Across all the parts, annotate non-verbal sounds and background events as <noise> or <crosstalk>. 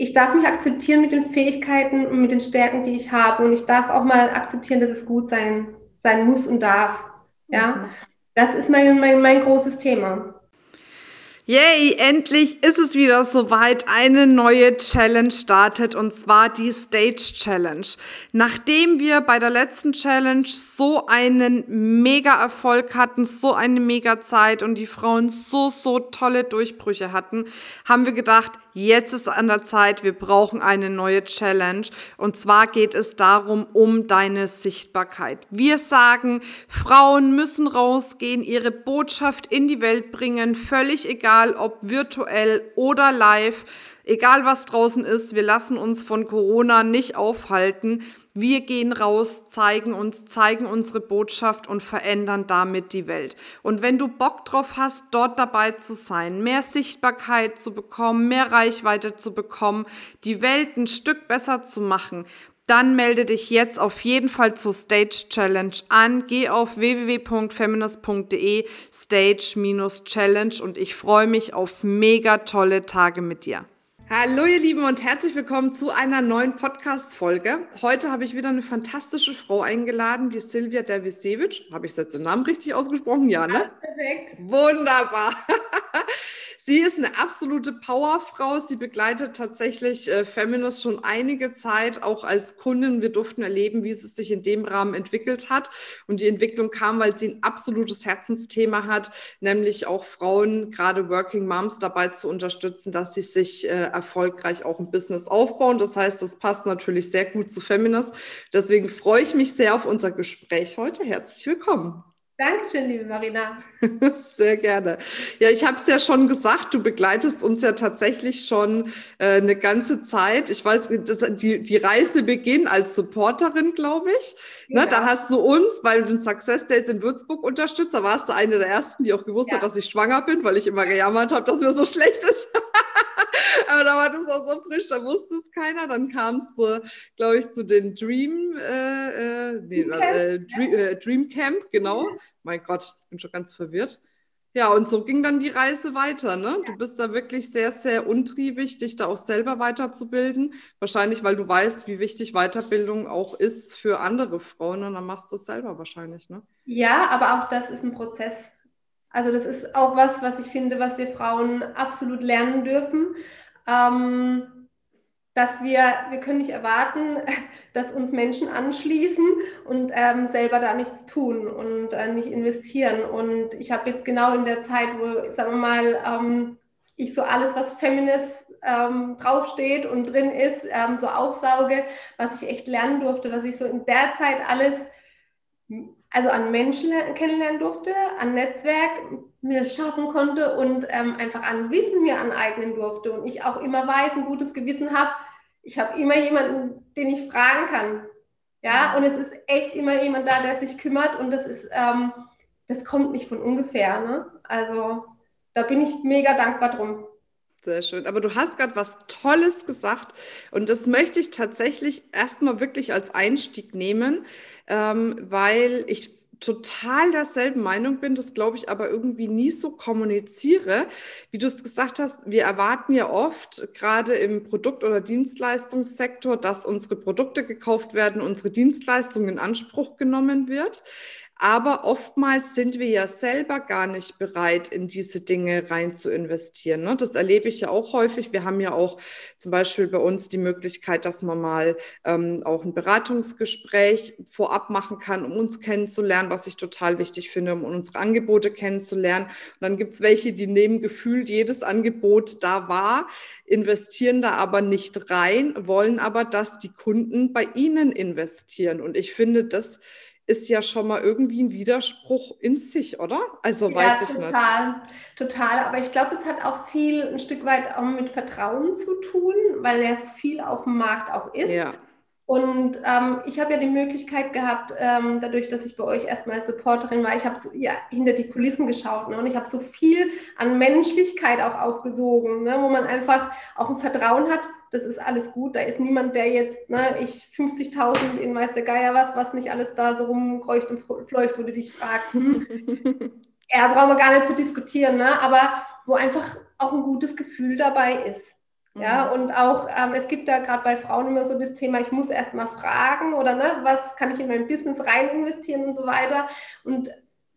ich darf mich akzeptieren mit den Fähigkeiten und mit den Stärken, die ich habe. Und ich darf auch mal akzeptieren, dass es gut sein, sein muss und darf. Ja, mhm. das ist mein, mein, mein großes Thema. Yay, endlich ist es wieder soweit. Eine neue Challenge startet und zwar die Stage Challenge. Nachdem wir bei der letzten Challenge so einen mega Erfolg hatten, so eine mega Zeit und die Frauen so, so tolle Durchbrüche hatten, haben wir gedacht, Jetzt ist an der Zeit, wir brauchen eine neue Challenge. Und zwar geht es darum, um deine Sichtbarkeit. Wir sagen, Frauen müssen rausgehen, ihre Botschaft in die Welt bringen, völlig egal, ob virtuell oder live. Egal was draußen ist, wir lassen uns von Corona nicht aufhalten. Wir gehen raus, zeigen uns, zeigen unsere Botschaft und verändern damit die Welt. Und wenn du Bock drauf hast, dort dabei zu sein, mehr Sichtbarkeit zu bekommen, mehr Reichweite zu bekommen, die Welt ein Stück besser zu machen, dann melde dich jetzt auf jeden Fall zur Stage Challenge an. Geh auf www.feminist.de Stage-Challenge und ich freue mich auf mega tolle Tage mit dir. Hallo ihr Lieben und herzlich willkommen zu einer neuen Podcast-Folge. Heute habe ich wieder eine fantastische Frau eingeladen, die Silvia Dervisewitsch. Habe ich jetzt den Namen richtig ausgesprochen? Ja, ne? Perfekt. Wunderbar. <laughs> Sie ist eine absolute Powerfrau. Sie begleitet tatsächlich äh, Feminist schon einige Zeit, auch als Kundin. Wir durften erleben, wie es sich in dem Rahmen entwickelt hat. Und die Entwicklung kam, weil sie ein absolutes Herzensthema hat, nämlich auch Frauen, gerade Working Moms, dabei zu unterstützen, dass sie sich äh, erfolgreich auch ein Business aufbauen. Das heißt, das passt natürlich sehr gut zu Feminist. Deswegen freue ich mich sehr auf unser Gespräch heute. Herzlich willkommen. Dankeschön, liebe Marina. <laughs> Sehr gerne. Ja, ich habe es ja schon gesagt, du begleitest uns ja tatsächlich schon äh, eine ganze Zeit. Ich weiß, das, die, die Reise beginnt als Supporterin, glaube ich. Ja. Ne, da hast du uns bei den Success Days in Würzburg unterstützt. Da warst du eine der ersten, die auch gewusst ja. hat, dass ich schwanger bin, weil ich immer gejammert habe, dass mir so schlecht ist. Aber da war das auch so frisch, da wusste es keiner. Dann kam es, glaube ich, zu den Dream, äh, äh, nee, äh, Dream, äh, Dream Camp, genau. Mein Gott, ich bin schon ganz verwirrt. Ja, und so ging dann die Reise weiter. Ne? Du bist da wirklich sehr, sehr untriebig, dich da auch selber weiterzubilden. Wahrscheinlich, weil du weißt, wie wichtig Weiterbildung auch ist für andere Frauen. Und dann machst du es selber wahrscheinlich. Ne? Ja, aber auch das ist ein Prozess. Also das ist auch was, was ich finde, was wir Frauen absolut lernen dürfen. Ähm, dass wir, wir können nicht erwarten, <laughs> dass uns Menschen anschließen und ähm, selber da nichts tun und äh, nicht investieren. Und ich habe jetzt genau in der Zeit, wo, sagen wir mal, ähm, ich so alles, was Feminist ähm, draufsteht und drin ist, ähm, so aufsauge, was ich echt lernen durfte, was ich so in der Zeit alles also an Menschen kennenlernen durfte, an Netzwerk mir schaffen konnte und ähm, einfach an Wissen mir aneignen durfte und ich auch immer weiß, ein gutes Gewissen habe. Ich habe immer jemanden, den ich fragen kann. Ja, und es ist echt immer jemand da, der sich kümmert und das ist, ähm, das kommt nicht von ungefähr. Ne? Also da bin ich mega dankbar drum. Sehr schön. Aber du hast gerade was Tolles gesagt und das möchte ich tatsächlich erstmal wirklich als Einstieg nehmen, ähm, weil ich total derselben Meinung bin, das glaube ich aber irgendwie nie so kommuniziere. Wie du es gesagt hast, wir erwarten ja oft, gerade im Produkt- oder Dienstleistungssektor, dass unsere Produkte gekauft werden, unsere Dienstleistung in Anspruch genommen wird. Aber oftmals sind wir ja selber gar nicht bereit, in diese Dinge rein zu investieren. Ne? Das erlebe ich ja auch häufig. Wir haben ja auch zum Beispiel bei uns die Möglichkeit, dass man mal ähm, auch ein Beratungsgespräch vorab machen kann, um uns kennenzulernen, was ich total wichtig finde, um unsere Angebote kennenzulernen. Und dann gibt es welche, die nehmen gefühlt jedes Angebot da war, investieren da aber nicht rein, wollen aber, dass die Kunden bei ihnen investieren. Und ich finde, das ist ja schon mal irgendwie ein Widerspruch in sich, oder? Also weiß ich total, nicht. Total, total. Aber ich glaube, es hat auch viel ein Stück weit auch mit Vertrauen zu tun, weil ja so viel auf dem Markt auch ist. Ja. Und ähm, ich habe ja die Möglichkeit gehabt, ähm, dadurch, dass ich bei euch erstmal Supporterin war, ich habe so ja, hinter die Kulissen geschaut ne? und ich habe so viel an Menschlichkeit auch aufgesogen, ne? wo man einfach auch ein Vertrauen hat, das ist alles gut, da ist niemand, der jetzt, ne, ich 50.000 in weiß der Geier was, was nicht alles da so rumkreucht und fleucht, wo du dich fragst, hm, <laughs> ja, brauchen wir gar nicht zu diskutieren, ne? aber wo einfach auch ein gutes Gefühl dabei ist. Ja, mhm. und auch, ähm, es gibt da gerade bei Frauen immer so das Thema, ich muss erst mal fragen oder ne, was kann ich in mein Business rein investieren und so weiter. Und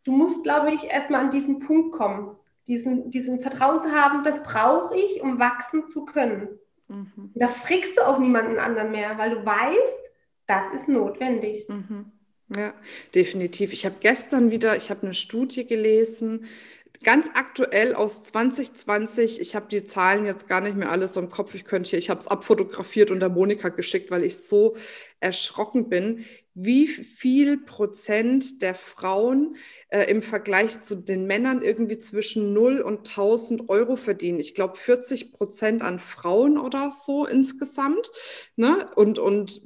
du musst, glaube ich, erst mal an diesen Punkt kommen, diesen, diesen Vertrauen zu haben, das brauche ich, um wachsen zu können. Mhm. Da frickst du auch niemanden anderen mehr, weil du weißt, das ist notwendig. Mhm. Ja, definitiv. Ich habe gestern wieder, ich habe eine Studie gelesen, ganz aktuell aus 2020. Ich habe die Zahlen jetzt gar nicht mehr alles im Kopf. Ich könnte hier, ich habe es abfotografiert und der Monika geschickt, weil ich so erschrocken bin, wie viel Prozent der Frauen äh, im Vergleich zu den Männern irgendwie zwischen 0 und 1000 Euro verdienen. Ich glaube 40 Prozent an Frauen oder so insgesamt. Ne? Und, und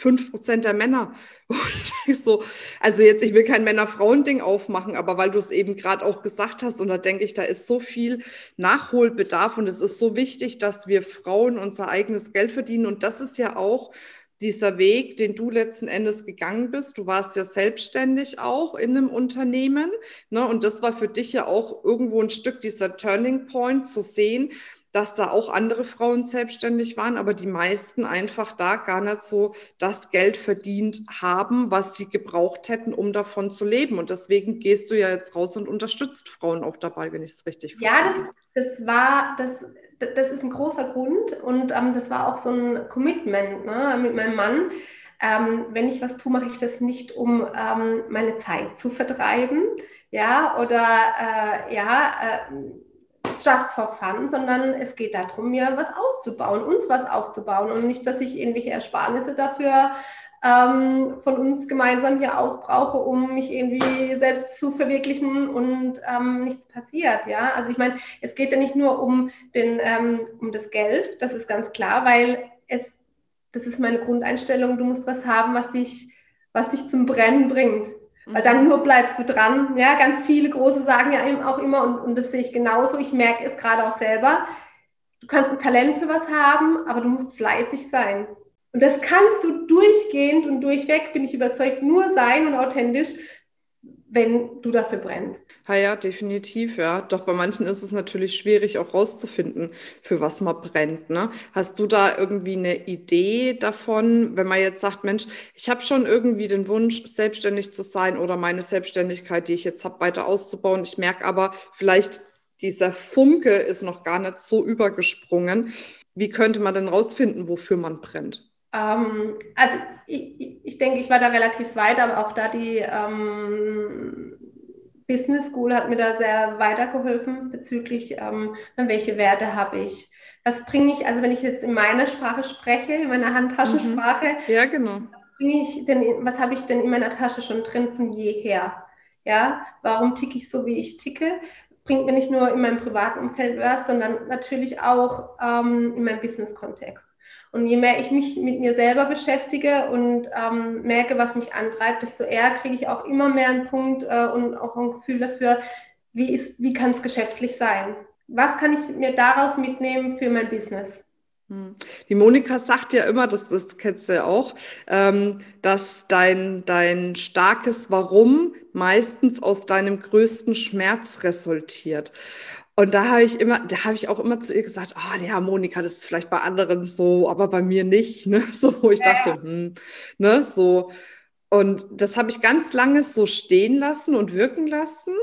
5 Prozent der Männer. <laughs> so, also jetzt, ich will kein Männer-Frauen-Ding aufmachen, aber weil du es eben gerade auch gesagt hast, und da denke ich, da ist so viel Nachholbedarf und es ist so wichtig, dass wir Frauen unser eigenes Geld verdienen. Und das ist ja auch dieser Weg, den du letzten Endes gegangen bist. Du warst ja selbstständig auch in einem Unternehmen. Ne? Und das war für dich ja auch irgendwo ein Stück dieser Turning Point zu sehen, dass da auch andere Frauen selbstständig waren, aber die meisten einfach da gar nicht so das Geld verdient haben, was sie gebraucht hätten, um davon zu leben. Und deswegen gehst du ja jetzt raus und unterstützt Frauen auch dabei, wenn ich es richtig verstehe. Ja, das, das war, das, das ist ein großer Grund und ähm, das war auch so ein Commitment ne, mit meinem Mann. Ähm, wenn ich was tue, mache ich das nicht, um ähm, meine Zeit zu vertreiben, ja, oder äh, ja, äh, just for fun, sondern es geht darum, mir was aufzubauen, uns was aufzubauen und nicht, dass ich irgendwelche Ersparnisse dafür ähm, von uns gemeinsam hier aufbrauche, um mich irgendwie selbst zu verwirklichen und ähm, nichts passiert. Ja, also ich meine, es geht ja nicht nur um den ähm, um das Geld, das ist ganz klar, weil es das ist meine Grundeinstellung. Du musst was haben, was dich was dich zum Brennen bringt. Weil dann nur bleibst du dran. Ja, ganz viele Große sagen ja auch immer, und, und das sehe ich genauso, ich merke es gerade auch selber, du kannst ein Talent für was haben, aber du musst fleißig sein. Und das kannst du durchgehend und durchweg, bin ich überzeugt, nur sein und authentisch, wenn du dafür brennst. Ja, ja, definitiv, ja. Doch bei manchen ist es natürlich schwierig, auch rauszufinden, für was man brennt. Ne? Hast du da irgendwie eine Idee davon, wenn man jetzt sagt, Mensch, ich habe schon irgendwie den Wunsch, selbstständig zu sein oder meine Selbstständigkeit, die ich jetzt habe, weiter auszubauen. Ich merke aber, vielleicht dieser Funke ist noch gar nicht so übergesprungen. Wie könnte man denn rausfinden, wofür man brennt? Ähm, also ich, ich denke, ich war da relativ weit, aber auch da die ähm, Business School hat mir da sehr weitergeholfen bezüglich, ähm, welche Werte habe ich. Was bringe ich, also wenn ich jetzt in meiner Sprache spreche, in meiner Handtaschensprache, mhm. ja, genau. was, ich denn, was habe ich denn in meiner Tasche schon drin von jeher? Ja, warum ticke ich so, wie ich ticke? Bringt mir nicht nur in meinem privaten Umfeld was, sondern natürlich auch ähm, in meinem Business-Kontext. Und je mehr ich mich mit mir selber beschäftige und ähm, merke, was mich antreibt, desto eher kriege ich auch immer mehr einen Punkt äh, und auch ein Gefühl dafür, wie, wie kann es geschäftlich sein? Was kann ich mir daraus mitnehmen für mein Business? Hm. Die Monika sagt ja immer, das, das kennst du ja auch, ähm, dass dein, dein starkes Warum meistens aus deinem größten Schmerz resultiert. Und da habe ich immer, da habe ich auch immer zu ihr gesagt, ah, oh, ja, Monika, das ist vielleicht bei anderen so, aber bei mir nicht, ne? <laughs> So, wo ich ja, dachte, hm, ne, so. Und das habe ich ganz lange so stehen lassen und wirken lassen.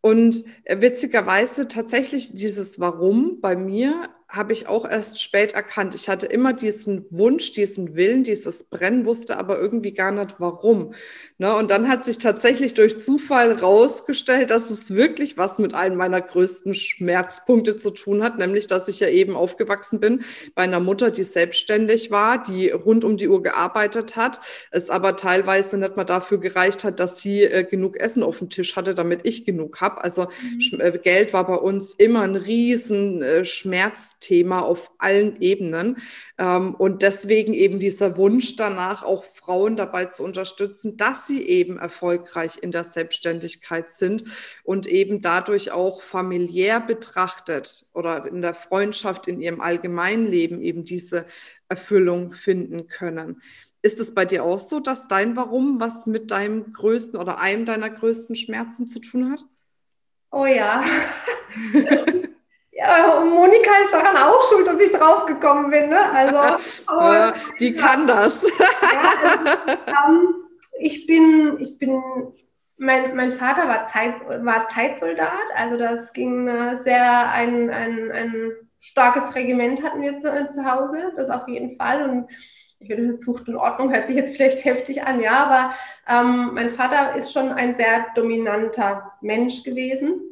Und witzigerweise tatsächlich dieses Warum bei mir habe ich auch erst spät erkannt. Ich hatte immer diesen Wunsch, diesen Willen, dieses Brennen, wusste aber irgendwie gar nicht warum. Ne? Und dann hat sich tatsächlich durch Zufall rausgestellt, dass es wirklich was mit einem meiner größten Schmerzpunkte zu tun hat, nämlich, dass ich ja eben aufgewachsen bin bei einer Mutter, die selbstständig war, die rund um die Uhr gearbeitet hat, es aber teilweise nicht mal dafür gereicht hat, dass sie äh, genug Essen auf dem Tisch hatte, damit ich genug habe. Also mhm. äh, Geld war bei uns immer ein riesen äh, Schmerz Thema auf allen Ebenen. Ähm, und deswegen eben dieser Wunsch danach, auch Frauen dabei zu unterstützen, dass sie eben erfolgreich in der Selbstständigkeit sind und eben dadurch auch familiär betrachtet oder in der Freundschaft, in ihrem allgemeinen Leben eben diese Erfüllung finden können. Ist es bei dir auch so, dass dein Warum was mit deinem größten oder einem deiner größten Schmerzen zu tun hat? Oh ja. <laughs> Ja, Monika ist daran auch schuld, dass ich draufgekommen bin. Ne? Also, <laughs> ja, die kann das. ja, also, ähm, ich bin, ich bin, mein, mein Vater war, Zeit, war Zeitsoldat, also das ging äh, sehr, ein, ein, ein starkes Regiment hatten wir zu, zu Hause, das auf jeden Fall. Und ich würde Zucht und Ordnung hört sich jetzt vielleicht heftig an, ja, aber ähm, mein Vater ist schon ein sehr dominanter Mensch gewesen.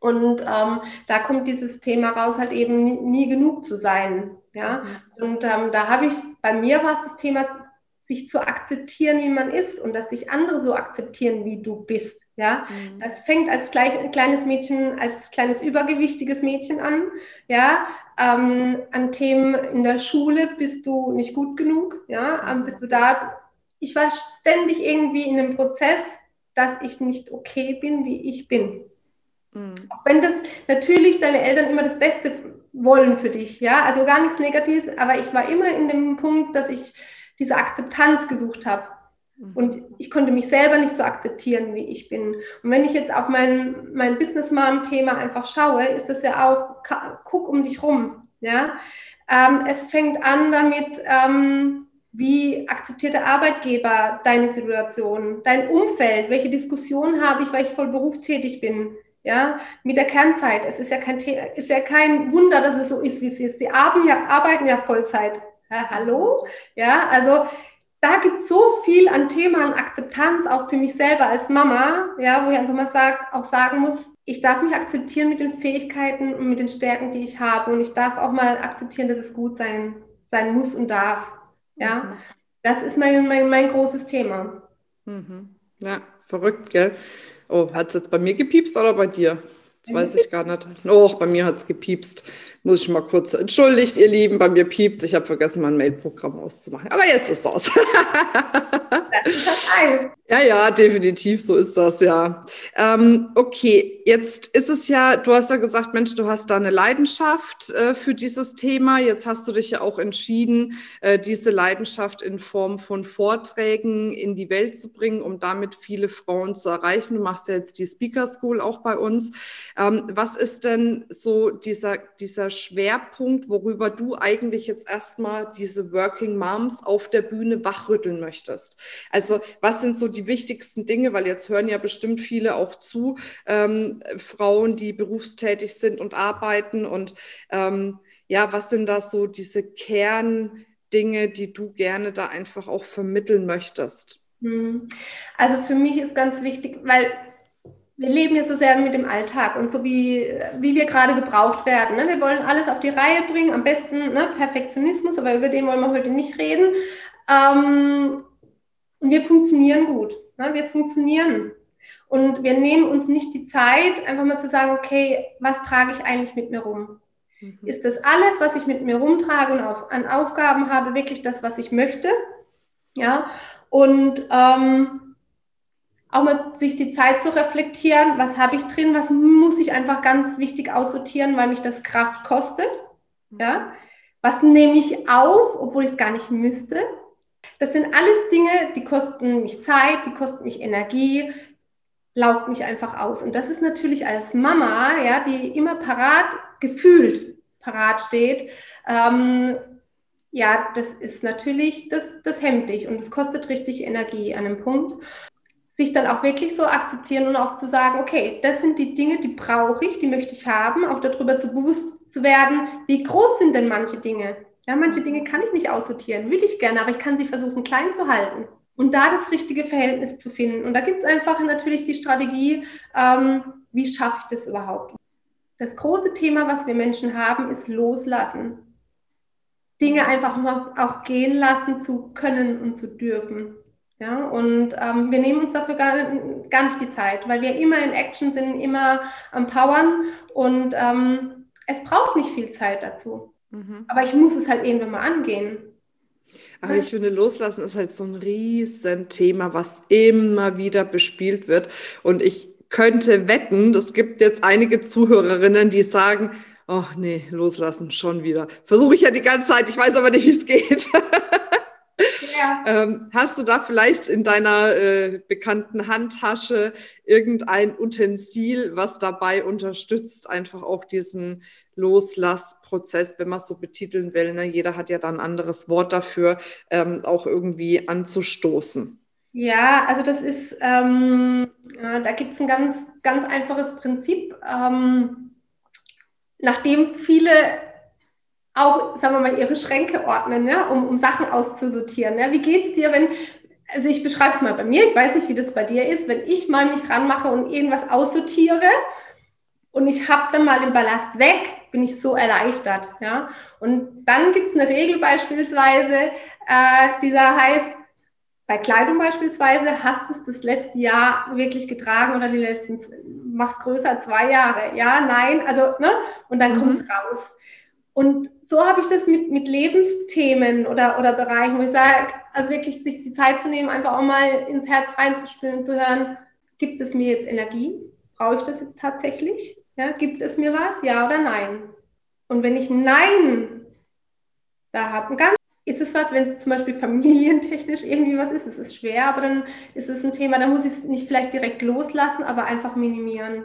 Und ähm, da kommt dieses Thema raus, halt eben nie, nie genug zu sein. Ja? Mhm. Und ähm, da habe ich, bei mir war es das Thema, sich zu akzeptieren, wie man ist und dass dich andere so akzeptieren, wie du bist. Ja, mhm. das fängt als gleich, kleines Mädchen, als kleines übergewichtiges Mädchen an. Ja, ähm, an Themen in der Schule bist du nicht gut genug. Ja, ähm, bist du da. Ich war ständig irgendwie in dem Prozess, dass ich nicht okay bin, wie ich bin. Mhm. Auch wenn das natürlich deine Eltern immer das Beste wollen für dich. Ja, also gar nichts Negatives, aber ich war immer in dem Punkt, dass ich diese Akzeptanz gesucht habe. Mhm. Und ich konnte mich selber nicht so akzeptieren, wie ich bin. Und wenn ich jetzt auf mein, mein Business Mom-Thema einfach schaue, ist das ja auch, guck um dich rum. Ja? Ähm, es fängt an damit, ähm, wie akzeptiert der Arbeitgeber deine Situation, dein Umfeld, welche Diskussionen habe ich, weil ich voll berufstätig bin. Ja, mit der Kernzeit. Es ist ja kein, ist ja kein Wunder, dass es so ist, wie es ist. Sie arbeiten ja, arbeiten ja Vollzeit. Ja, hallo? Ja, also da gibt es so viel an Thema an Akzeptanz, auch für mich selber als Mama, ja, wo ich einfach mal sag, auch sagen muss, ich darf mich akzeptieren mit den Fähigkeiten und mit den Stärken, die ich habe. Und ich darf auch mal akzeptieren, dass es gut sein, sein muss und darf. Ja, mhm. das ist mein, mein, mein großes Thema. Mhm. Ja, verrückt, gell? Oh, hat es jetzt bei mir gepiepst oder bei dir? Das weiß ich gar nicht. Oh, bei mir hat es gepiepst. Muss ich mal kurz entschuldigt, ihr Lieben, bei mir piept. Ich habe vergessen, mein Mailprogramm auszumachen. Aber jetzt ist es aus. <laughs> Ja, ja, definitiv, so ist das, ja. Ähm, okay, jetzt ist es ja, du hast ja gesagt, Mensch, du hast da eine Leidenschaft äh, für dieses Thema. Jetzt hast du dich ja auch entschieden, äh, diese Leidenschaft in Form von Vorträgen in die Welt zu bringen, um damit viele Frauen zu erreichen. Du machst ja jetzt die Speaker School auch bei uns. Ähm, was ist denn so dieser, dieser Schwerpunkt, worüber du eigentlich jetzt erstmal diese Working Moms auf der Bühne wachrütteln möchtest? Also, was sind so die wichtigsten Dinge, weil jetzt hören ja bestimmt viele auch zu, ähm, Frauen, die berufstätig sind und arbeiten. Und ähm, ja, was sind da so diese Kerndinge, die du gerne da einfach auch vermitteln möchtest? Hm. Also für mich ist ganz wichtig, weil wir leben ja so sehr mit dem Alltag und so wie, wie wir gerade gebraucht werden. Ne? Wir wollen alles auf die Reihe bringen, am besten ne? Perfektionismus, aber über den wollen wir heute nicht reden. Ähm, und wir funktionieren gut. Ne? Wir funktionieren. Und wir nehmen uns nicht die Zeit, einfach mal zu sagen, okay, was trage ich eigentlich mit mir rum? Mhm. Ist das alles, was ich mit mir rumtrage und auf, an Aufgaben habe, wirklich das, was ich möchte? Ja. Und ähm, auch mal sich die Zeit zu reflektieren, was habe ich drin, was muss ich einfach ganz wichtig aussortieren, weil mich das Kraft kostet. Ja. Was nehme ich auf, obwohl ich es gar nicht müsste? Das sind alles Dinge, die kosten mich Zeit, die kosten mich Energie, laugt mich einfach aus. Und das ist natürlich als Mama, ja, die immer parat, gefühlt parat steht, ähm, ja, das ist natürlich, das, das hemmt dich und es kostet richtig Energie an einem Punkt. Sich dann auch wirklich so akzeptieren und auch zu sagen, okay, das sind die Dinge, die brauche ich, die möchte ich haben, auch darüber zu bewusst zu werden, wie groß sind denn manche Dinge? Ja, manche Dinge kann ich nicht aussortieren, würde ich gerne, aber ich kann sie versuchen klein zu halten und da das richtige Verhältnis zu finden. Und da gibt es einfach natürlich die Strategie, ähm, wie schaffe ich das überhaupt? Das große Thema, was wir Menschen haben, ist Loslassen. Dinge einfach auch gehen lassen zu können und zu dürfen. Ja, und ähm, wir nehmen uns dafür gar, gar nicht die Zeit, weil wir immer in Action sind, immer am Powern und ähm, es braucht nicht viel Zeit dazu. Mhm. Aber ich muss es halt irgendwann mal angehen. Aber ich finde, Loslassen ist halt so ein Riesenthema, was immer wieder bespielt wird. Und ich könnte wetten, es gibt jetzt einige Zuhörerinnen, die sagen, oh nee, loslassen schon wieder. Versuche ich ja die ganze Zeit, ich weiß aber nicht, wie es geht. <laughs> Ja. Ähm, hast du da vielleicht in deiner äh, bekannten Handtasche irgendein Utensil, was dabei unterstützt, einfach auch diesen Loslassprozess, wenn man es so betiteln will. Ne? Jeder hat ja dann ein anderes Wort dafür, ähm, auch irgendwie anzustoßen. Ja, also das ist, ähm, da gibt es ein ganz, ganz einfaches Prinzip. Ähm, nachdem viele auch, sagen wir mal, ihre Schränke ordnen, ja, um, um Sachen auszusortieren. Ja. Wie geht es dir, wenn, also ich beschreibe es mal bei mir, ich weiß nicht, wie das bei dir ist, wenn ich mal mich ranmache und irgendwas aussortiere und ich habe dann mal den Ballast weg, bin ich so erleichtert. Ja. Und dann gibt es eine Regel beispielsweise, äh, dieser heißt, bei Kleidung beispielsweise, hast du es das letzte Jahr wirklich getragen oder die letzten, mach's größer, zwei Jahre? Ja, nein, also, ne? Und dann mhm. kommt es raus. Und so habe ich das mit, mit Lebensthemen oder, oder Bereichen, wo ich sage, also wirklich sich die Zeit zu nehmen, einfach auch mal ins Herz reinzuspüren und zu hören, gibt es mir jetzt Energie? Brauche ich das jetzt tatsächlich? Ja, gibt es mir was? Ja oder nein? Und wenn ich Nein da habe, ist es was, wenn es zum Beispiel familientechnisch irgendwie was ist, es ist schwer, aber dann ist es ein Thema, da muss ich es nicht vielleicht direkt loslassen, aber einfach minimieren.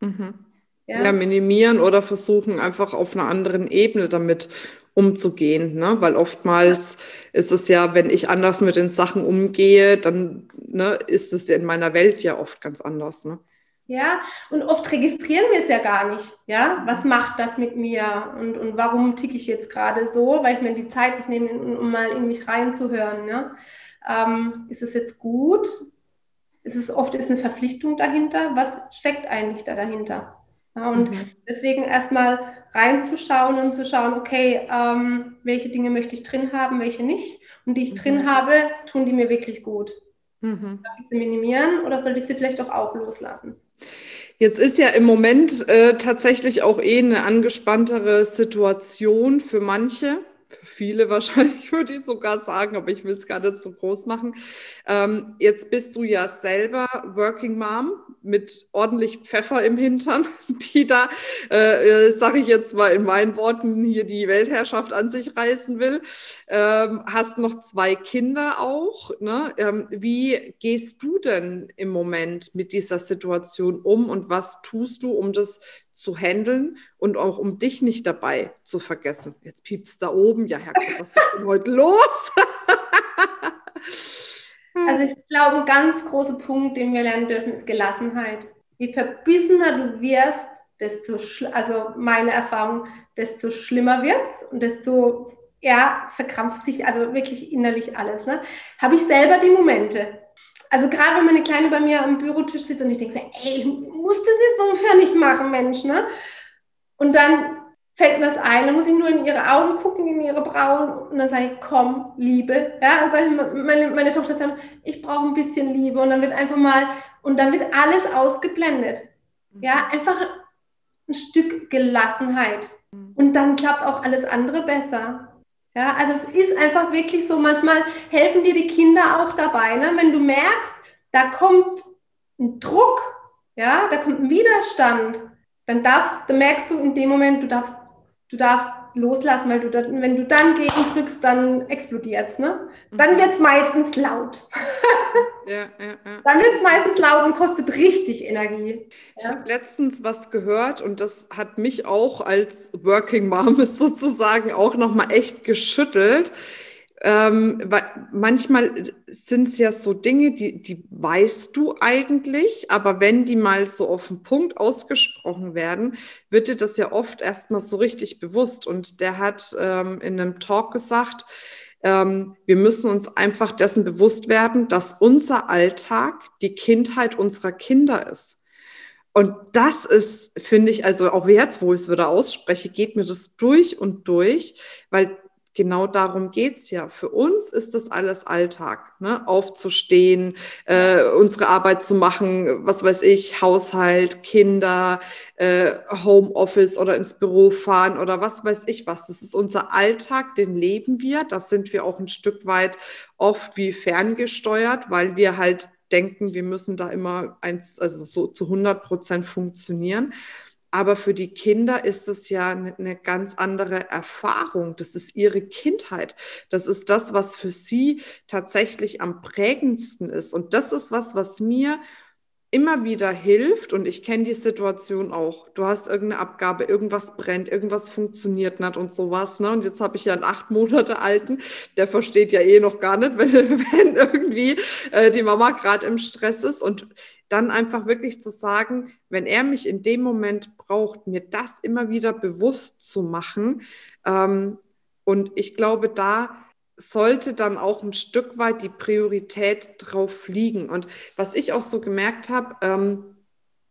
Mhm. Ja? ja? minimieren oder versuchen einfach auf einer anderen Ebene damit umzugehen, ne? weil oftmals ist es ja, wenn ich anders mit den Sachen umgehe, dann ne, ist es ja in meiner Welt ja oft ganz anders. Ne? Ja, und oft registrieren wir es ja gar nicht. Ja, was macht das mit mir und, und warum ticke ich jetzt gerade so, weil ich mir die Zeit nicht nehme, um mal in mich reinzuhören. Ne? Ähm, ist es jetzt gut? Ist es oft ist eine Verpflichtung dahinter? Was steckt eigentlich da dahinter? Und mhm. deswegen erstmal reinzuschauen und zu schauen, okay, ähm, welche Dinge möchte ich drin haben, welche nicht. Und die ich mhm. drin habe, tun die mir wirklich gut. Mhm. Soll ich sie minimieren oder soll ich sie vielleicht auch, auch loslassen? Jetzt ist ja im Moment äh, tatsächlich auch eh eine angespanntere Situation für manche viele <laughs> wahrscheinlich würde ich sogar sagen, aber ich will es gar nicht so groß machen. Ähm, jetzt bist du ja selber Working Mom mit ordentlich Pfeffer im Hintern, <laughs> die da, äh, äh sage ich jetzt mal in meinen Worten, hier die Weltherrschaft an sich reißen will. Ähm, hast noch zwei Kinder auch. Ne? Ähm, wie gehst du denn im Moment mit dieser Situation um und was tust du, um das zu handeln und auch um dich nicht dabei zu vergessen. Jetzt piept es da oben. Ja, Herrgott, was ist denn heute los? <laughs> also ich glaube, ein ganz großer Punkt, den wir lernen dürfen, ist Gelassenheit. Je verbissener du wirst, desto, also meine Erfahrung, desto schlimmer wird es und desto eher verkrampft sich also wirklich innerlich alles. Ne? Habe ich selber die Momente, also gerade wenn meine Kleine bei mir am Bürotisch sitzt und ich denke, ey, ich muss das jetzt ungefähr nicht machen, Mensch, ne? Und dann fällt mir das ein, dann muss ich nur in ihre Augen gucken, in ihre Brauen und dann sage ich, komm, Liebe. Ja, weil meine, meine Tochter sagt, ich brauche ein bisschen Liebe und dann wird einfach mal, und dann wird alles ausgeblendet. Ja, einfach ein Stück Gelassenheit. Und dann klappt auch alles andere besser. Ja, also es ist einfach wirklich so, manchmal helfen dir die Kinder auch dabei, ne? wenn du merkst, da kommt ein Druck, ja, da kommt ein Widerstand, dann darfst, dann merkst du in dem Moment, du darfst, du darfst loslassen, weil du dann, wenn du dann gegen drückst, dann explodiert es. Ne? Dann mhm. wird es meistens laut. <laughs> ja, ja, ja. Dann wird es meistens laut und kostet richtig Energie. Ich habe letztens was gehört und das hat mich auch als Working Mom <laughs> sozusagen auch nochmal echt geschüttelt. Ähm, weil manchmal sind es ja so Dinge, die, die weißt du eigentlich, aber wenn die mal so auf den Punkt ausgesprochen werden, wird dir das ja oft erstmal so richtig bewusst. Und der hat ähm, in einem Talk gesagt, ähm, wir müssen uns einfach dessen bewusst werden, dass unser Alltag die Kindheit unserer Kinder ist. Und das ist, finde ich, also auch jetzt, wo ich es wieder ausspreche, geht mir das durch und durch, weil genau darum geht's ja. Für uns ist das alles Alltag, ne? aufzustehen, äh, unsere Arbeit zu machen, was weiß ich, Haushalt, Kinder, äh, Homeoffice oder ins Büro fahren oder was weiß ich was. Das ist unser Alltag, den leben wir. Das sind wir auch ein Stück weit oft wie ferngesteuert, weil wir halt denken, wir müssen da immer eins, also so zu 100 Prozent funktionieren. Aber für die Kinder ist es ja eine ganz andere Erfahrung. Das ist ihre Kindheit. Das ist das, was für sie tatsächlich am prägendsten ist. Und das ist was, was mir immer wieder hilft, und ich kenne die Situation auch, du hast irgendeine Abgabe, irgendwas brennt, irgendwas funktioniert nicht und sowas. Ne? Und jetzt habe ich ja einen acht Monate alten, der versteht ja eh noch gar nicht, <laughs> wenn, wenn irgendwie äh, die Mama gerade im Stress ist. Und dann einfach wirklich zu sagen, wenn er mich in dem Moment braucht, mir das immer wieder bewusst zu machen. Ähm, und ich glaube, da sollte dann auch ein Stück weit die Priorität drauf liegen. Und was ich auch so gemerkt habe, ähm,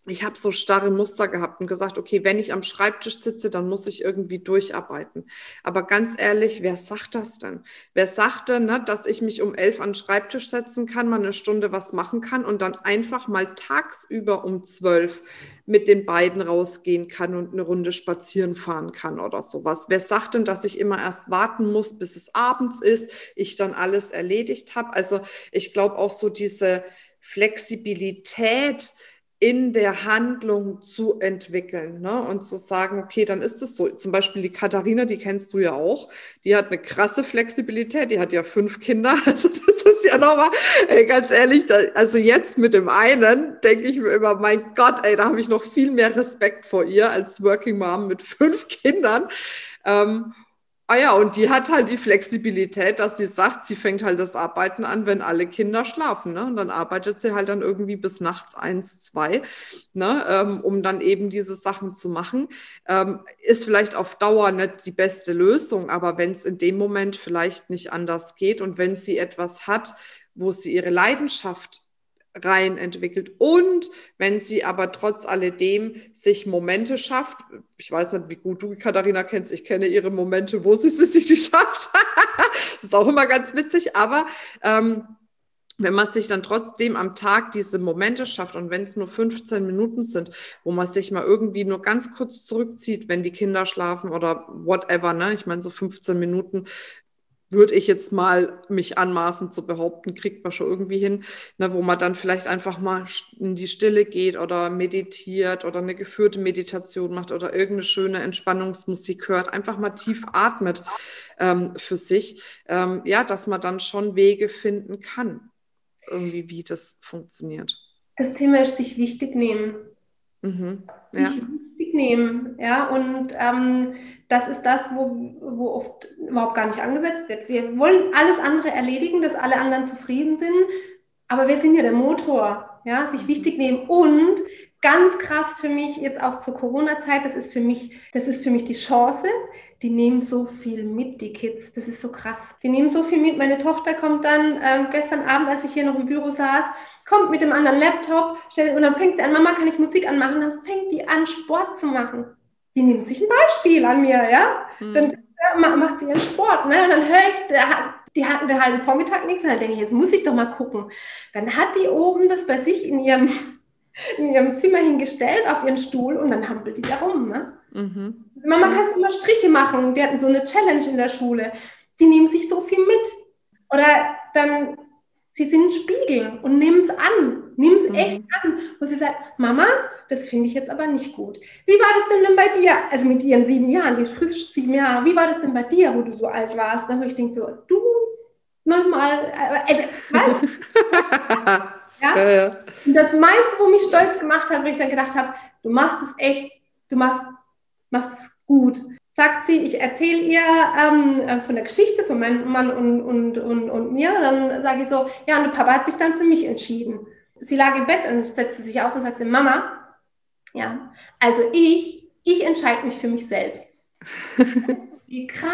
ich habe so starre Muster gehabt und gesagt, okay, wenn ich am Schreibtisch sitze, dann muss ich irgendwie durcharbeiten. Aber ganz ehrlich, wer sagt das denn? Wer sagt denn, ne, dass ich mich um elf an den Schreibtisch setzen kann, mal eine Stunde was machen kann und dann einfach mal tagsüber um zwölf mit den beiden rausgehen kann und eine Runde spazieren fahren kann oder sowas? Wer sagt denn, dass ich immer erst warten muss, bis es abends ist, ich dann alles erledigt habe? Also ich glaube auch so diese Flexibilität, in der Handlung zu entwickeln ne? und zu sagen, okay, dann ist es so. Zum Beispiel die Katharina, die kennst du ja auch, die hat eine krasse Flexibilität, die hat ja fünf Kinder, <laughs> also das ist ja nochmal, ey, ganz ehrlich, da, also jetzt mit dem einen denke ich mir immer, mein Gott, ey, da habe ich noch viel mehr Respekt vor ihr als Working Mom mit fünf Kindern. Ähm, Ah ja, und die hat halt die Flexibilität, dass sie sagt, sie fängt halt das Arbeiten an, wenn alle Kinder schlafen. Ne? Und dann arbeitet sie halt dann irgendwie bis nachts eins, zwei, ne? Ähm, um dann eben diese Sachen zu machen. Ähm, ist vielleicht auf Dauer nicht die beste Lösung, aber wenn es in dem Moment vielleicht nicht anders geht und wenn sie etwas hat, wo sie ihre Leidenschaft rein entwickelt. Und wenn sie aber trotz alledem sich Momente schafft, ich weiß nicht, wie gut du Katharina kennst, ich kenne ihre Momente, wo sie <laughs> es sich die schafft. das <laughs> ist auch immer ganz witzig, aber ähm, wenn man sich dann trotzdem am Tag diese Momente schafft und wenn es nur 15 Minuten sind, wo man sich mal irgendwie nur ganz kurz zurückzieht, wenn die Kinder schlafen oder whatever, ne? Ich meine, so 15 Minuten würde ich jetzt mal mich anmaßen zu behaupten, kriegt man schon irgendwie hin, ne, wo man dann vielleicht einfach mal in die Stille geht oder meditiert oder eine geführte Meditation macht oder irgendeine schöne Entspannungsmusik hört, einfach mal tief atmet ähm, für sich, ähm, ja, dass man dann schon Wege finden kann, irgendwie, wie das funktioniert. Das Thema ist sich wichtig nehmen. Mhm, ja. Sich wichtig nehmen, ja, und ähm, das ist das, wo, wo oft überhaupt gar nicht angesetzt wird. Wir wollen alles andere erledigen, dass alle anderen zufrieden sind, aber wir sind ja der Motor, ja, sich wichtig nehmen und ganz krass für mich jetzt auch zur Corona-Zeit, das ist für mich, das ist für mich die Chance. Die nehmen so viel mit, die Kids. Das ist so krass. Die nehmen so viel mit. Meine Tochter kommt dann ähm, gestern Abend, als ich hier noch im Büro saß, kommt mit dem anderen Laptop und dann fängt sie an, Mama, kann ich Musik anmachen? Dann fängt die an, Sport zu machen die nimmt sich ein Beispiel an mir, ja. Mhm. Dann äh, macht sie ihren Sport, ne? Und dann höre ich, der, die hatten den halben Vormittag nichts, und dann denke ich, jetzt muss ich doch mal gucken. Dann hat die oben das bei sich in ihrem, <laughs> in ihrem Zimmer hingestellt auf ihren Stuhl und dann hampelt die da rum, ne? Mhm. Mama kann immer Striche machen. Die hatten so eine Challenge in der Schule. Die nehmen sich so viel mit. Oder dann Sie sind ein Spiegel und nehmen es an. Nimm es mhm. echt an. Und sie sagt, Mama, das finde ich jetzt aber nicht gut. Wie war das denn, denn bei dir? Also mit ihren sieben Jahren, die ist frisch sieben Jahre. Wie war das denn bei dir, wo du so alt warst? Dann habe ich denke so, du nochmal, äh, äh, was? <laughs> ja? Ja, ja. Und das meiste, wo mich stolz gemacht hat, wo ich dann gedacht habe, du machst es echt, du machst, machst es gut sagt sie, ich erzähle ihr ähm, äh, von der Geschichte von meinem Mann und, und, und, und mir. Und dann sage ich so, ja, und der Papa hat sich dann für mich entschieden. Sie lag im Bett und setzte sich auf und sagte, Mama, ja, also ich, ich entscheide mich für mich selbst. <laughs> Wie krass.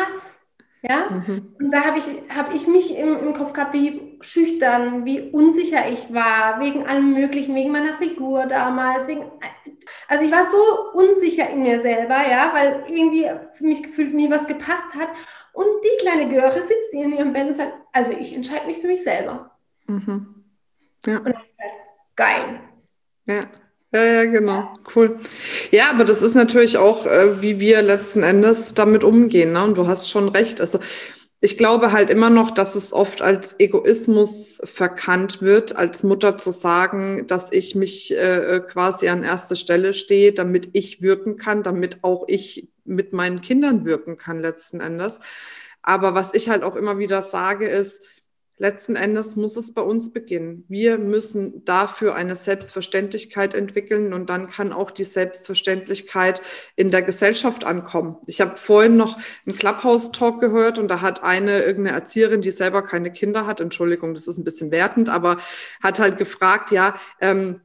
Ja, mhm. und da habe ich, hab ich mich im, im Kopf gehabt, wie schüchtern, wie unsicher ich war, wegen allem Möglichen, wegen meiner Figur damals, wegen also ich war so unsicher in mir selber, ja, weil irgendwie für mich gefühlt nie was gepasst hat. Und die kleine Göre sitzt in ihrem Bett und sagt, also ich entscheide mich für mich selber. Mhm. Ja. Und das ist halt geil. Ja. Ja, ja, genau. Cool. Ja, aber das ist natürlich auch, äh, wie wir letzten Endes damit umgehen. Ne? Und du hast schon recht. Also ich glaube halt immer noch, dass es oft als Egoismus verkannt wird, als Mutter zu sagen, dass ich mich äh, quasi an erster Stelle stehe, damit ich wirken kann, damit auch ich mit meinen Kindern wirken kann letzten Endes. Aber was ich halt auch immer wieder sage, ist, letzten Endes muss es bei uns beginnen. Wir müssen dafür eine Selbstverständlichkeit entwickeln und dann kann auch die Selbstverständlichkeit in der Gesellschaft ankommen. Ich habe vorhin noch einen Clubhouse-Talk gehört und da hat eine irgendeine Erzieherin, die selber keine Kinder hat, Entschuldigung, das ist ein bisschen wertend, aber hat halt gefragt, ja, ähm,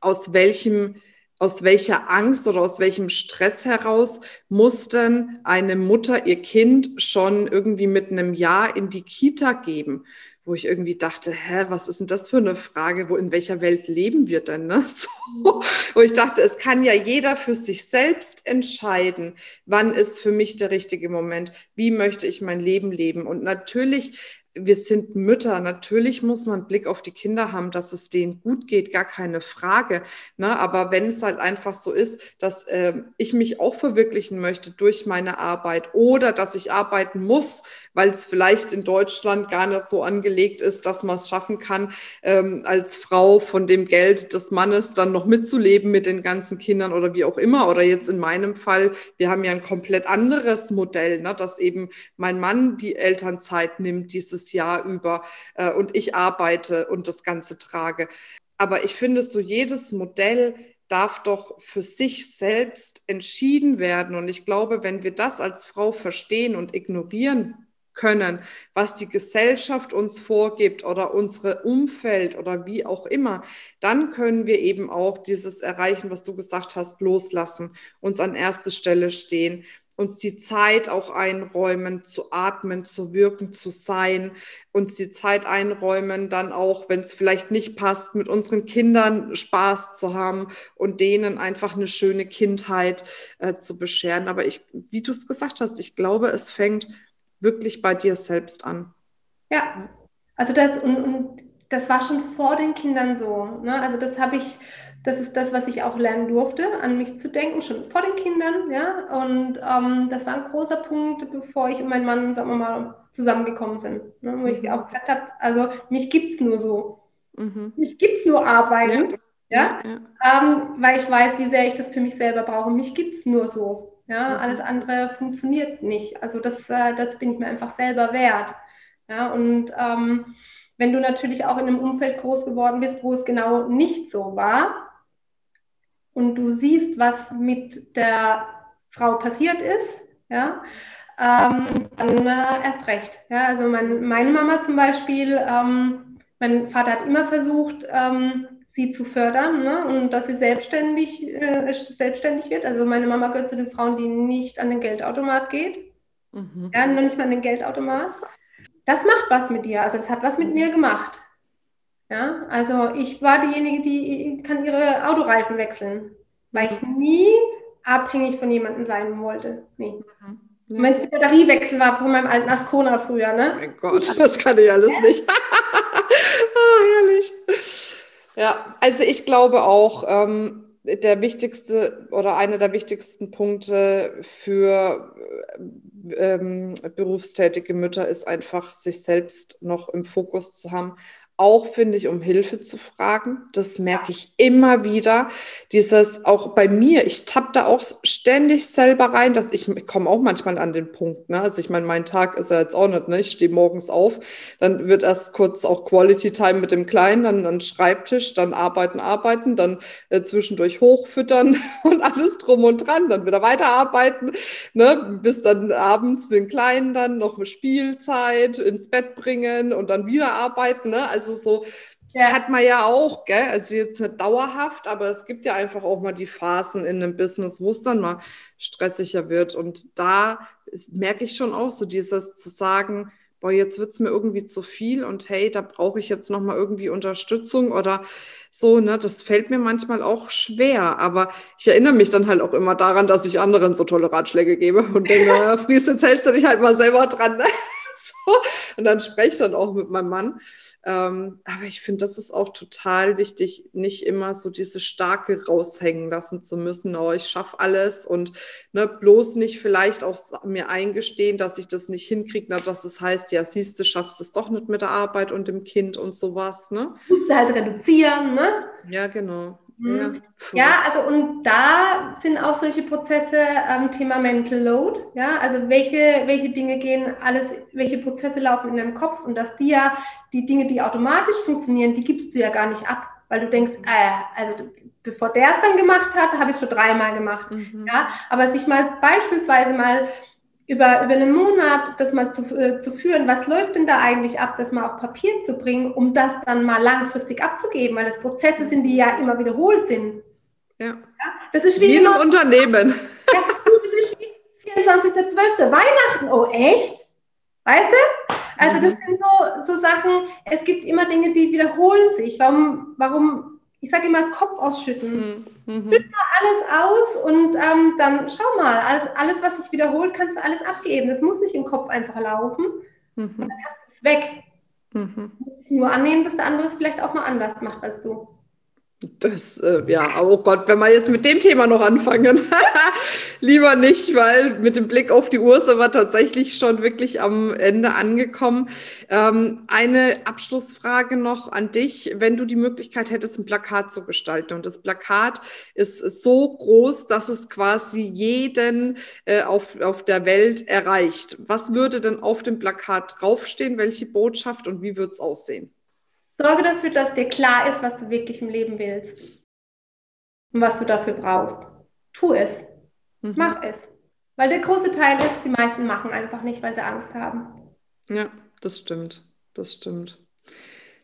aus welchem aus welcher Angst oder aus welchem Stress heraus muss denn eine Mutter ihr Kind schon irgendwie mit einem Jahr in die Kita geben? Wo ich irgendwie dachte, hä, was ist denn das für eine Frage? Wo in welcher Welt leben wir denn? Ne? <laughs> So, wo ich dachte, es kann ja jeder für sich selbst entscheiden, wann ist für mich der richtige Moment, wie möchte ich mein Leben leben. Und natürlich wir sind Mütter. Natürlich muss man einen Blick auf die Kinder haben, dass es denen gut geht, gar keine Frage. Ne? Aber wenn es halt einfach so ist, dass äh, ich mich auch verwirklichen möchte durch meine Arbeit oder dass ich arbeiten muss, weil es vielleicht in Deutschland gar nicht so angelegt ist, dass man es schaffen kann, ähm, als Frau von dem Geld des Mannes dann noch mitzuleben mit den ganzen Kindern oder wie auch immer. Oder jetzt in meinem Fall, wir haben ja ein komplett anderes Modell, ne? dass eben mein Mann die Elternzeit nimmt, dieses ganzes Jahr über äh, und ich arbeite und das Ganze trage. Aber ich finde, so jedes Modell darf doch für sich selbst entschieden werden. Und ich glaube, wenn wir das als Frau verstehen und ignorieren können, was die Gesellschaft uns vorgibt oder unsere Umfeld oder wie auch immer, dann können wir eben auch dieses erreichen, was du gesagt hast, loslassen, uns an erste Stelle stehen uns die Zeit auch einräumen, zu atmen, zu wirken, zu sein, uns die Zeit einräumen, dann auch, wenn es vielleicht nicht passt, mit unseren Kindern Spaß zu haben und denen einfach eine schöne Kindheit äh, zu bescheren. Aber ich, wie du es gesagt hast, ich glaube, es fängt wirklich bei dir selbst an. Ja, also das und, und das war schon vor den Kindern so. Ne? Also das habe ich das ist das, was ich auch lernen durfte, an mich zu denken, schon vor den Kindern. Ja? Und ähm, das war ein großer Punkt, bevor ich und mein Mann, sagen wir mal, zusammengekommen sind. Ne? Wo mhm. ich auch gesagt habe, also mich gibt es nur so. Mhm. Mich gibt es nur arbeitend. Ja? ja? ja. Ähm, weil ich weiß, wie sehr ich das für mich selber brauche. Mich gibt es nur so. Ja? Mhm. Alles andere funktioniert nicht. Also das, äh, das bin ich mir einfach selber wert. Ja? Und ähm, wenn du natürlich auch in einem Umfeld groß geworden bist, wo es genau nicht so war, und du siehst, was mit der Frau passiert ist, ja, ähm, dann äh, erst recht. Ja, also mein, meine Mama zum Beispiel, ähm, mein Vater hat immer versucht, ähm, sie zu fördern ne, und dass sie selbstständig, äh, selbstständig wird. Also meine Mama gehört zu den Frauen, die nicht an den Geldautomat geht. Mhm. Ja, noch nicht mal an den Geldautomat. Das macht was mit dir. Also das hat was mit mir gemacht. Ja, also ich war diejenige, die kann ihre Autoreifen wechseln, weil ich nie abhängig von jemandem sein wollte. Nee. Mhm. Ja. Wenn es die Batteriewechsel war von meinem alten Ascona früher, ne? Oh mein Gott, <laughs> das kann ich alles nicht. oh, <laughs> herrlich. Ja, also ich glaube auch, ähm, der wichtigste oder einer der wichtigsten Punkte für ähm, berufstätige Mütter ist einfach, sich selbst noch im Fokus zu haben auch, finde ich, um Hilfe zu fragen. Das merke ich immer wieder. Dieses auch bei mir, ich tappe da auch ständig selber rein, dass ich, ich komme auch manchmal an den Punkt. Ne? Also ich meine, mein Tag ist ja jetzt auch nicht, ne? ich stehe morgens auf, dann wird erst kurz auch Quality Time mit dem Kleinen, dann an Schreibtisch, dann arbeiten, arbeiten, dann äh, zwischendurch hochfüttern <laughs> und alles drum und dran, dann wieder weiterarbeiten, ne? bis dann abends den Kleinen dann noch Spielzeit ins Bett bringen und dann wieder arbeiten. Ne? Also also so ja. hat man ja auch, gell? Also jetzt nicht dauerhaft, aber es gibt ja einfach auch mal die Phasen in einem Business, wo es dann mal stressiger wird. Und da merke ich schon auch so dieses zu sagen, boah, jetzt wird es mir irgendwie zu viel und hey, da brauche ich jetzt nochmal irgendwie Unterstützung oder so, ne? Das fällt mir manchmal auch schwer. Aber ich erinnere mich dann halt auch immer daran, dass ich anderen so tolle Ratschläge gebe und denke, <laughs> Fries, jetzt hältst du dich halt mal selber dran. Ne? <laughs> <laughs> Und dann spreche ich dann auch mit meinem Mann. Ähm, aber ich finde, das ist auch total wichtig, nicht immer so diese Starke raushängen lassen zu müssen. Oh, ich schaffe alles und ne, bloß nicht vielleicht auch mir eingestehen, dass ich das nicht hinkriege, na, dass es heißt, ja, siehst du, schaffst es doch nicht mit der Arbeit und dem Kind und sowas. Ne? Musst du halt reduzieren, ne? Ja, genau. Mhm. Ja, ja, also und da sind auch solche Prozesse ähm, Thema Mental Load. Ja, also welche, welche Dinge gehen alles, welche Prozesse laufen in deinem Kopf und dass die ja, die Dinge, die automatisch funktionieren, die gibst du ja gar nicht ab, weil du denkst, äh, also bevor der es dann gemacht hat, habe ich es schon dreimal gemacht. Mhm. Ja, aber sich mal beispielsweise mal über, über einen Monat das mal zu, äh, zu führen, was läuft denn da eigentlich ab, das mal auf Papier zu bringen, um das dann mal langfristig abzugeben, weil das Prozesse sind, die ja immer wiederholt sind. Ja. ja das ist wie, in einem Unternehmen. Ja, das ist wie 24.12. Weihnachten, oh echt? Weißt du? Also das mhm. sind so, so Sachen, es gibt immer Dinge, die wiederholen sich. Warum, warum ich sage immer Kopf ausschütten. Mhm. mhm. Schütt mal alles aus und ähm, dann schau mal, alles, alles, was sich wiederholt, kannst du alles abgeben. Das muss nicht im Kopf einfach laufen. Mhm. Und dann hast du es weg. Mhm. Du musst nur annehmen, dass der andere es vielleicht auch mal anders macht als du. Das, äh, ja, oh Gott, wenn wir jetzt mit dem Thema noch anfangen, <laughs> lieber nicht, weil mit dem Blick auf die Uhr sind wir tatsächlich schon wirklich am Ende angekommen. Ähm, eine Abschlussfrage noch an dich. Wenn du die Möglichkeit hättest, ein Plakat zu gestalten und das Plakat ist so groß, dass es quasi jeden äh, auf, auf der Welt erreicht, was würde denn auf dem Plakat draufstehen? Welche Botschaft und wie würde es aussehen? Sorge dafür, dass dir klar ist, was du wirklich im Leben willst und was du dafür brauchst. Tu es. Mhm. Mach es. Weil der große Teil ist, die meisten machen einfach nicht, weil sie Angst haben. Ja, das stimmt. Das stimmt.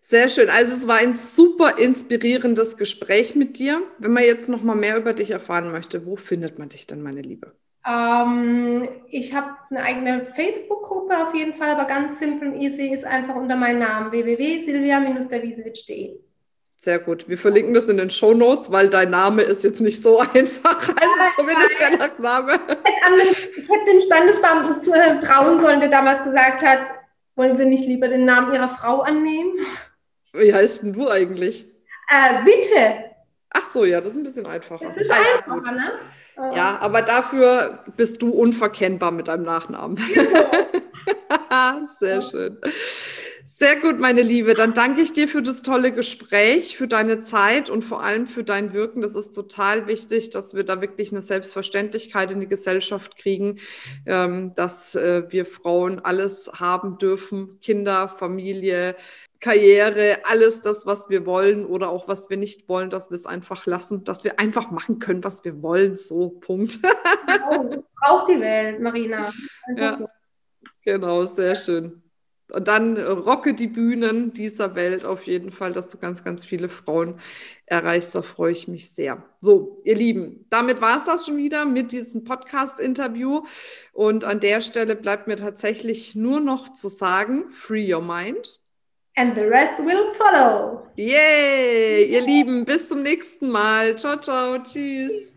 Sehr schön. Also es war ein super inspirierendes Gespräch mit dir. Wenn man jetzt noch mal mehr über dich erfahren möchte, wo findet man dich denn, meine Liebe? Ähm, ich habe eine eigene Facebook-Gruppe auf jeden Fall, aber ganz simpel und easy ist einfach unter meinem Namen www.silvia-derwiesewitsch.de. Sehr gut. Wir verlinken das in den Show Notes, weil dein Name ist jetzt nicht so <laughs> einfach. Also ja, zumindest der Nachname. Ich hätte den Standesbeamten trauen sollen, der damals gesagt hat, wollen Sie nicht lieber den Namen Ihrer Frau annehmen? Wie heißt denn du eigentlich? Äh, bitte. Ach so, ja, das ist ein bisschen einfacher. Das ist einfacher, ne? Ja, aber dafür bist du unverkennbar mit deinem Nachnamen. <laughs> Sehr schön. Sehr gut, meine Liebe. Dann danke ich dir für das tolle Gespräch, für deine Zeit und vor allem für dein Wirken. Das ist total wichtig, dass wir da wirklich eine Selbstverständlichkeit in die Gesellschaft kriegen, ähm, dass äh, wir Frauen alles haben dürfen, Kinder, Familie, Karriere, alles das, was wir wollen oder auch was wir nicht wollen, dass wir es einfach lassen, dass wir einfach machen können, was wir wollen. So, Punkt. Genau, braucht die Welt, Marina. Ja, so. Genau, sehr schön. Und dann rocke die Bühnen dieser Welt auf jeden Fall, dass du ganz, ganz viele Frauen erreichst. Da freue ich mich sehr. So, ihr Lieben, damit war es das schon wieder mit diesem Podcast-Interview. Und an der Stelle bleibt mir tatsächlich nur noch zu sagen, free your mind. And the rest will follow. Yay! Ihr Lieben, bis zum nächsten Mal. Ciao, ciao. Tschüss.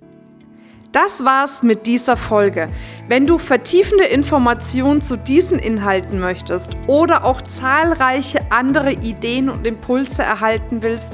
Das war's mit dieser Folge. Wenn du vertiefende Informationen zu diesen Inhalten möchtest oder auch zahlreiche andere Ideen und Impulse erhalten willst,